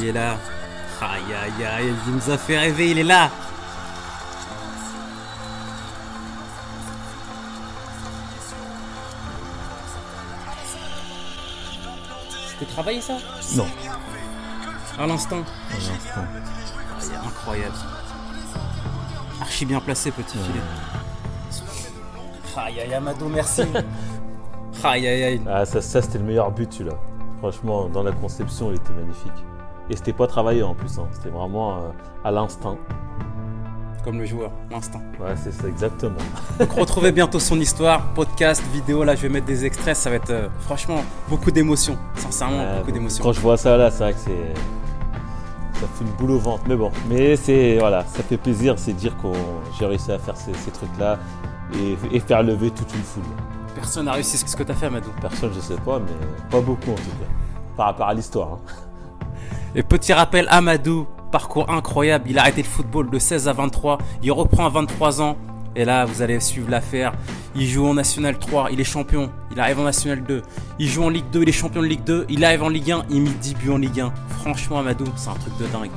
Il est là. Aïe aïe aïe, il nous a fait rêver, il est là. C'était travaillé ça? Non. À l'instant À l'instant. C'est incroyable. Archi bien placé, petit filet. Aïe aïe Amado, merci. aïe aïe aïe. Ah, ça, ça c'était le meilleur but, celui-là. Franchement, dans la conception, il était magnifique. Et c'était pas travaillé en plus, hein. c'était vraiment euh, à l'instinct. Comme le joueur, l'instant. Ouais, c'est ça, exactement. Donc retrouvez bientôt son histoire, podcast, vidéo. Là, je vais mettre des extraits. Ça va être euh, franchement beaucoup d'émotions. Sincèrement, Ouais, beaucoup d'émotions. Quand je vois ça là, c'est vrai que c'est. Ça fait une boule au ventre. Mais bon, mais c'est. Voilà, ça fait plaisir, c'est dire qu'on j'ai réussi à faire ces, ces trucs-là et, et faire lever toute une foule. Personne n'a réussi ce que tu as fait, Amadou. Personne, je sais pas, mais pas beaucoup en tout cas. Par rapport à l'histoire. hein. Et petit rappel, Amadou, parcours incroyable. Il a arrêté le football de 16 à 23. Il reprend à 23 ans. Et là, vous allez suivre l'affaire. Il joue en National 3, il est champion. Il arrive en National 2. Il joue en Ligue 2, il est champion de Ligue 2. Il arrive en Ligue 1, il met 10 buts en Ligue 1. Franchement, Amadou, c'est un truc de dingue.